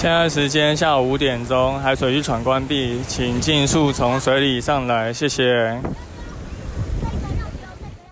现在时间下午五点钟，海水浴场关闭，请尽速从水里上来，谢谢。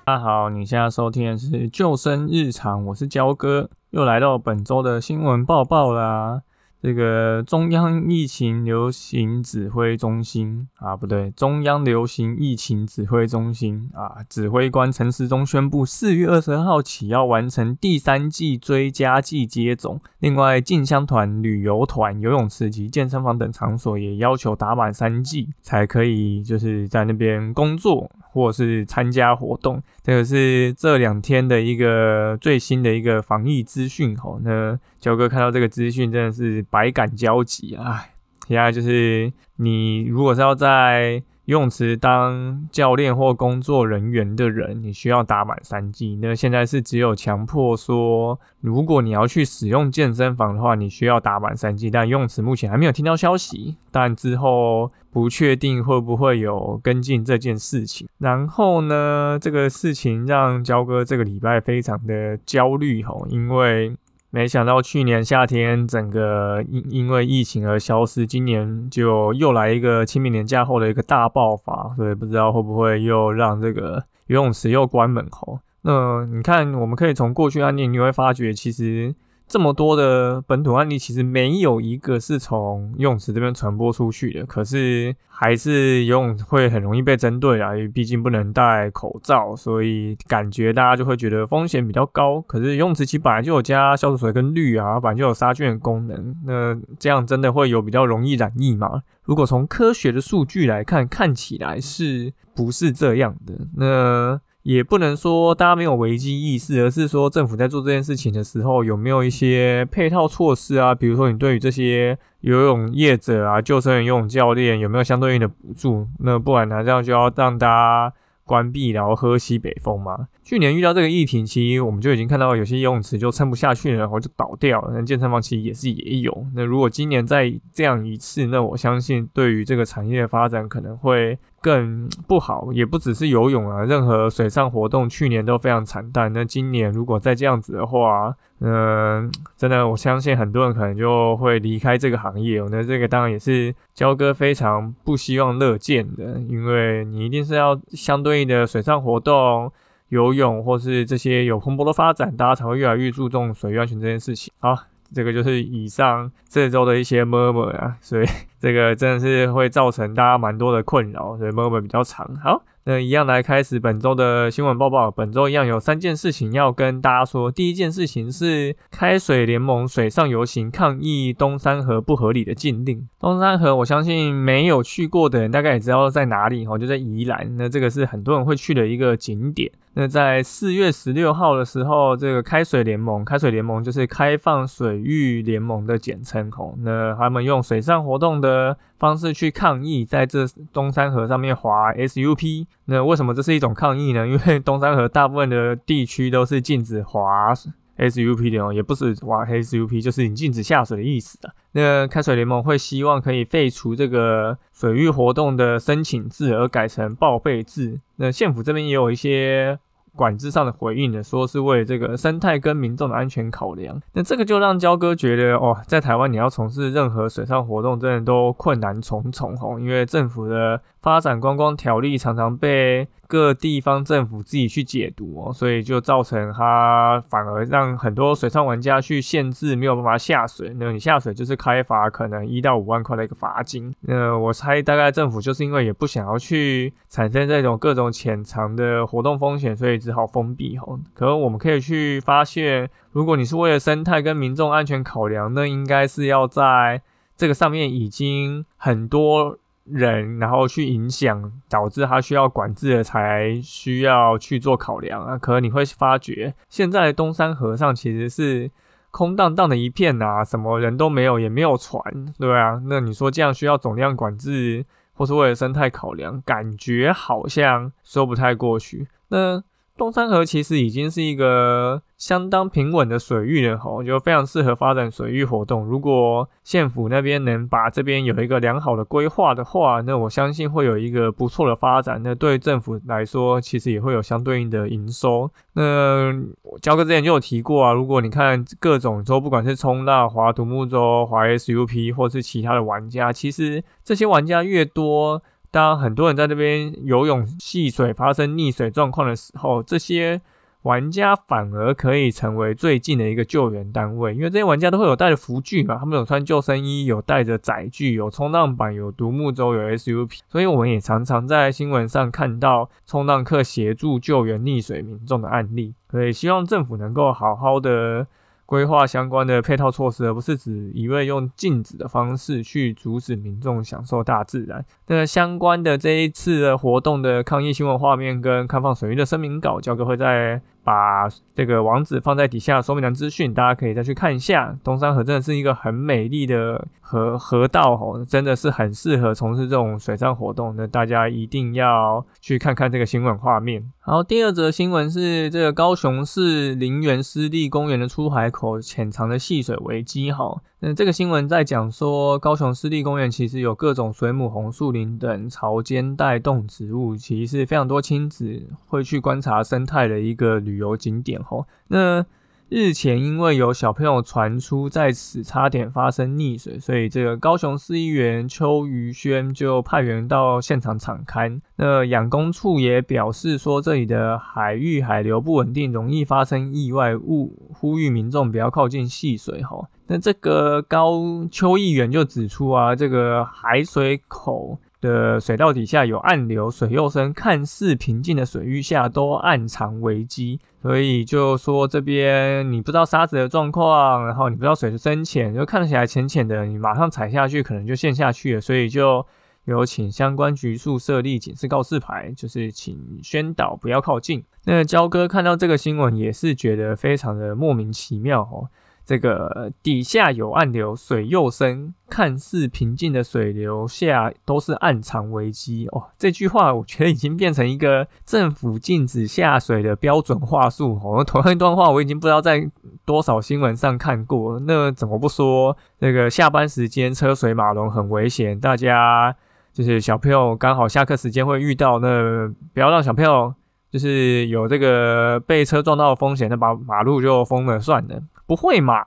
大家好，你现在收听的是《救生日常》，我是焦哥，又来到本周的新闻报报啦。这个中央疫情流行指挥中心啊，不对，中央流行疫情指挥中心啊，指挥官陈时中宣布，四月二十二号起要完成第三季追加季接种。另外，进香团、旅游团、游泳池及健身房等场所也要求打满三剂才可以，就是在那边工作或是参加活动。这个是这两天的一个最新的一个防疫资讯吼。那焦哥看到这个资讯，真的是。百感交集啊！现在就是你如果是要在游泳池当教练或工作人员的人，你需要打满三剂。那现在是只有强迫说，如果你要去使用健身房的话，你需要打满三剂。但游泳池目前还没有听到消息，但之后不确定会不会有跟进这件事情。然后呢，这个事情让焦哥这个礼拜非常的焦虑吼，因为。没想到去年夏天整个因因为疫情而消失，今年就又来一个清明年假后的一个大爆发，所以不知道会不会又让这个游泳池又关门吼。那你看，我们可以从过去案例你会发觉，其实。这么多的本土案例，其实没有一个是从游泳池这边传播出去的。可是还是游泳会很容易被针对啊，因为毕竟不能戴口罩，所以感觉大家就会觉得风险比较高。可是游泳池其实本来就有加消毒水跟氯啊，本来就有杀菌的功能。那这样真的会有比较容易染疫吗？如果从科学的数据来看，看起来是不是这样的？那。也不能说大家没有危机意识，而是说政府在做这件事情的时候有没有一些配套措施啊？比如说你对于这些游泳业者啊、救生员、游泳教练有没有相对应的补助？那不然呢，这样就要让大家关闭，然后喝西北风嘛？去年遇到这个疫情期，我们就已经看到有些游泳池就撑不下去了，然后就倒掉了。那健身房其实也是也有。那如果今年再这样一次，那我相信对于这个产业的发展可能会。更不好，也不只是游泳啊，任何水上活动去年都非常惨淡。那今年如果再这样子的话，嗯，真的，我相信很多人可能就会离开这个行业。那这个当然也是焦哥非常不希望乐见的，因为你一定是要相对应的水上活动，游泳或是这些有蓬勃的发展，大家才会越来越注重水域安全这件事情。好。这个就是以上这周的一些 murmur 啊，所以这个真的是会造成大家蛮多的困扰，所以文本比较长。好。那一样来开始本周的新闻报报。本周一样有三件事情要跟大家说。第一件事情是开水联盟水上游行抗议东山河不合理的禁令。东山河，我相信没有去过的人大概也知道在哪里哦，就在宜兰。那这个是很多人会去的一个景点。那在四月十六号的时候，这个开水联盟，开水联盟就是开放水域联盟的简称哦。那他们用水上活动的。的方式去抗议，在这东山河上面划 SUP，那为什么这是一种抗议呢？因为东山河大部分的地区都是禁止划 SUP 的哦，也不是划 SUP，就是你禁止下水的意思的。那开水联盟会希望可以废除这个水域活动的申请制，而改成报备制。那县府这边也有一些。管制上的回应呢，说是为这个生态跟民众的安全考量。那这个就让焦哥觉得，哦，在台湾你要从事任何水上活动，真的都困难重重哦，因为政府的发展观光条例常常被。各地方政府自己去解读哦，所以就造成它反而让很多水上玩家去限制，没有办法下水。那你下水就是开罚，可能一到五万块的一个罚金。那我猜大概政府就是因为也不想要去产生这种各种潜藏的活动风险，所以只好封闭哦。可能我们可以去发现，如果你是为了生态跟民众安全考量，那应该是要在这个上面已经很多。人，然后去影响，导致他需要管制的，才需要去做考量啊。可能你会发觉，现在东山河上其实是空荡荡的一片呐，什么人都没有，也没有船，对啊，那你说这样需要总量管制，或是为了生态考量，感觉好像说不太过去。那东山河其实已经是一个相当平稳的水域了，吼，就非常适合发展水域活动。如果县府那边能把这边有一个良好的规划的话，那我相信会有一个不错的发展。那对政府来说，其实也会有相对应的营收。那焦哥之前就有提过啊，如果你看各种州，不管是冲浪、划独木舟、划 SUP，或是其他的玩家，其实这些玩家越多。当很多人在这边游泳戏水发生溺水状况的时候，这些玩家反而可以成为最近的一个救援单位，因为这些玩家都会有带着浮具嘛，他们有穿救生衣，有带着载具，有冲浪板，有独木舟，有 SUP，所以我们也常常在新闻上看到冲浪客协助救援溺水民众的案例，所以希望政府能够好好的。规划相关的配套措施，而不是只一味用禁止的方式去阻止民众享受大自然。那相关的这一次的活动的抗议新闻画面跟开放水域的声明稿，交哥会在。把这个网址放在底下说明栏资讯，大家可以再去看一下。东山河真的是一个很美丽的河河道哦，真的是很适合从事这种水上活动。那大家一定要去看看这个新闻画面。好，第二则新闻是这个高雄市林园湿地公园的出海口潜藏的戏水危机哈。那这个新闻在讲说，高雄湿地公园其实有各种水母、红树林等潮间带动植物，其实是非常多亲子会去观察生态的一个旅游景点吼。那日前因为有小朋友传出在此差点发生溺水，所以这个高雄市议员邱瑜轩就派员到现场敞勘。那养工处也表示说，这里的海域海流不稳定，容易发生意外，勿呼吁民众不要靠近戏水哈。那这个高邱议员就指出啊，这个海水口。的水道底下有暗流，水又深，看似平静的水域下都暗藏危机。所以就说这边你不知道沙子的状况，然后你不知道水的深浅，就看起来浅浅的，你马上踩下去可能就陷下去了。所以就有请相关局处设立警示告示牌，就是请宣导不要靠近。那焦哥看到这个新闻也是觉得非常的莫名其妙哦。这个底下有暗流，水又深，看似平静的水流下都是暗藏危机哦。这句话我觉得已经变成一个政府禁止下水的标准话术哦。同样一段话我已经不知道在多少新闻上看过，那怎么不说那个下班时间车水马龙很危险，大家就是小朋友刚好下课时间会遇到，那不要让小朋友就是有这个被车撞到的风险，那把马路就封了算了。不会嘛？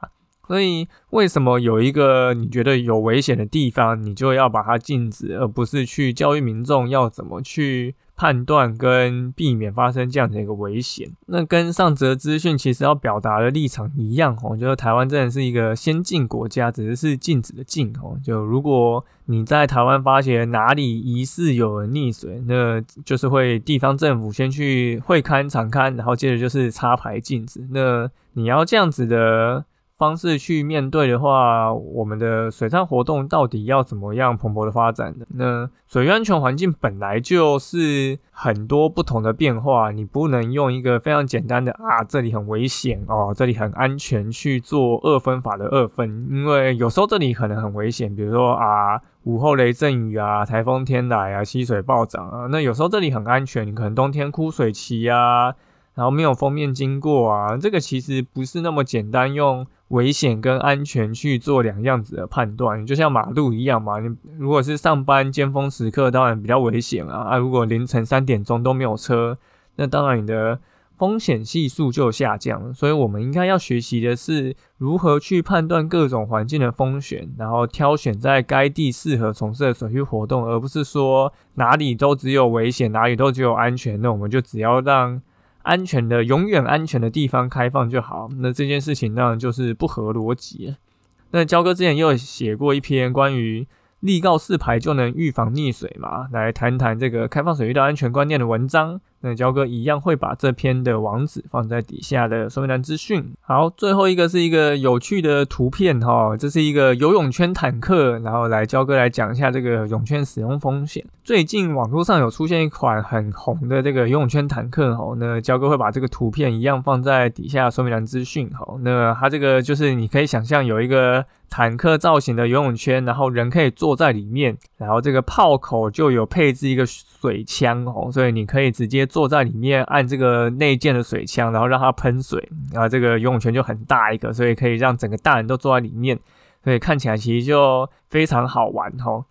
所以为什么有一个你觉得有危险的地方，你就要把它禁止，而不是去教育民众要怎么去？判断跟避免发生这样的一个危险，那跟上则资讯其实要表达的立场一样哦，就是台湾真的是一个先进国家，只是是禁止的禁哦。就如果你在台湾发现哪里疑似有人溺水，那就是会地方政府先去会勘、场勘，然后接着就是插牌禁止。那你要这样子的。方式去面对的话，我们的水上活动到底要怎么样蓬勃的发展呢？那水域安全环境本来就是很多不同的变化，你不能用一个非常简单的啊，这里很危险哦，这里很安全去做二分法的二分，因为有时候这里可能很危险，比如说啊午后雷阵雨啊，台风天来啊，溪水暴涨啊，那有时候这里很安全，你可能冬天枯水期啊。然后没有封面经过啊，这个其实不是那么简单，用危险跟安全去做两样子的判断，就像马路一样嘛。你如果是上班尖峰时刻，当然比较危险啊。啊，如果凌晨三点钟都没有车，那当然你的风险系数就下降。所以我们应该要学习的是如何去判断各种环境的风险，然后挑选在该地适合从事的水域活动，而不是说哪里都只有危险，哪里都只有安全，那我们就只要让。安全的、永远安全的地方开放就好。那这件事情当然就是不合逻辑。那焦哥之前又写过一篇关于立告四牌就能预防溺水嘛，来谈谈这个开放水域的安全观念的文章。那焦哥一样会把这篇的网址放在底下的说明栏资讯。好，最后一个是一个有趣的图片哈，这是一个游泳圈坦克，然后来焦哥来讲一下这个泳圈使用风险。最近网络上有出现一款很红的这个游泳圈坦克哈，那焦哥会把这个图片一样放在底下说明栏资讯哈。那它这个就是你可以想象有一个。坦克造型的游泳圈，然后人可以坐在里面，然后这个炮口就有配置一个水枪哦，所以你可以直接坐在里面按这个内建的水枪，然后让它喷水，然后这个游泳圈就很大一个，所以可以让整个大人都坐在里面，所以看起来其实就非常好玩哦。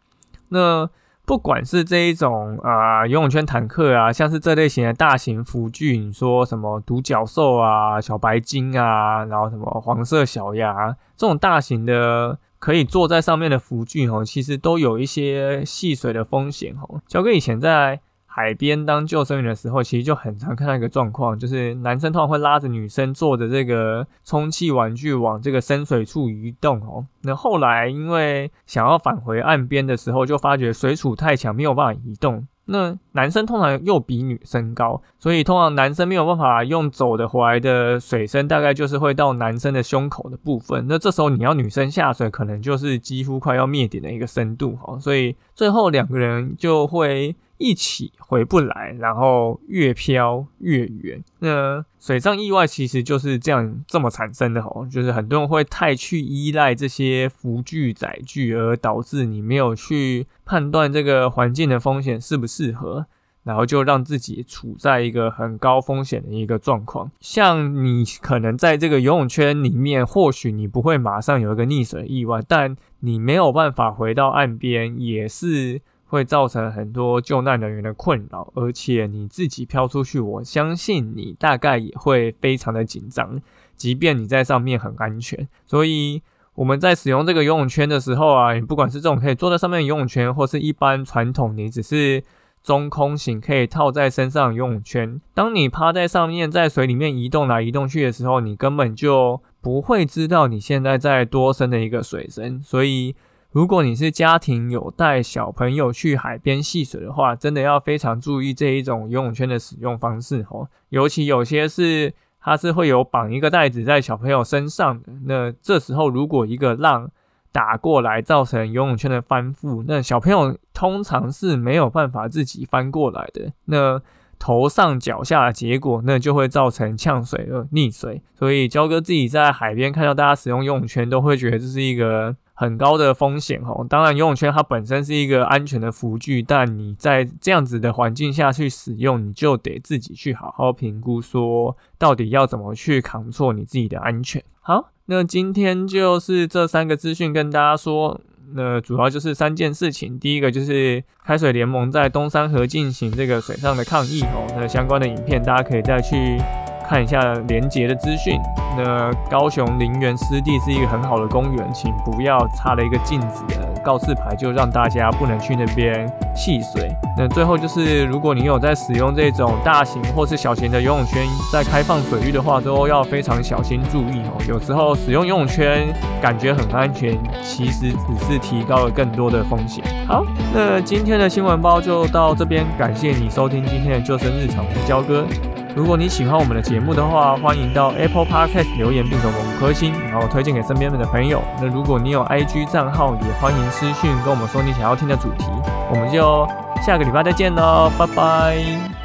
那不管是这一种啊游泳圈坦克啊，像是这类型的大型浮具，你说什么独角兽啊、小白鲸啊，然后什么黄色小鸭这种大型的可以坐在上面的浮具哦，其实都有一些戏水的风险哦。小哥以前在。海边当救生员的时候，其实就很常看到一个状况，就是男生通常会拉着女生坐的这个充气玩具往这个深水处移动哦。那后来因为想要返回岸边的时候，就发觉水阻太强，没有办法移动。那男生通常又比女生高，所以通常男生没有办法用走的回来的水深，大概就是会到男生的胸口的部分。那这时候你要女生下水，可能就是几乎快要灭顶的一个深度哈。所以最后两个人就会。一起回不来，然后越飘越远。那水上意外其实就是这样这么产生的哦，就是很多人会太去依赖这些浮具载具，而导致你没有去判断这个环境的风险适不适合，然后就让自己处在一个很高风险的一个状况。像你可能在这个游泳圈里面，或许你不会马上有一个溺水意外，但你没有办法回到岸边，也是。会造成很多救难人员的困扰，而且你自己飘出去，我相信你大概也会非常的紧张，即便你在上面很安全。所以我们在使用这个游泳圈的时候啊，你不管是这种可以坐在上面的游泳圈，或是一般传统你只是中空型可以套在身上的游泳圈，当你趴在上面在水里面移动来移动去的时候，你根本就不会知道你现在在多深的一个水深，所以。如果你是家庭有带小朋友去海边戏水的话，真的要非常注意这一种游泳圈的使用方式哦。尤其有些是它是会有绑一个袋子在小朋友身上的，那这时候如果一个浪打过来造成游泳圈的翻覆，那小朋友通常是没有办法自己翻过来的。那头上脚下的结果，那就会造成呛水而溺水。所以焦哥自己在海边看到大家使用游泳圈，都会觉得这是一个。很高的风险哦，当然游泳圈它本身是一个安全的浮具，但你在这样子的环境下去使用，你就得自己去好好评估，说到底要怎么去扛错你自己的安全。好，那今天就是这三个资讯跟大家说，那主要就是三件事情，第一个就是开水联盟在东山河进行这个水上的抗议哦，那相关的影片大家可以再去。看一下连接的资讯。那高雄林园湿地是一个很好的公园，请不要插了一个禁止的告示牌，就让大家不能去那边戏水。那最后就是，如果你有在使用这种大型或是小型的游泳圈，在开放水域的话，都要非常小心注意哦。有时候使用游泳圈感觉很安全，其实只是提高了更多的风险。好，那今天的新闻包就到这边，感谢你收听今天的救生日常，我是焦哥。如果你喜欢我们的节目的话，欢迎到 Apple Podcast 留言并给我们五颗星，然后推荐给身边的朋友。那如果你有 IG 账号，也欢迎私讯跟我们说你想要听的主题，我们就下个礼拜再见喽，拜拜。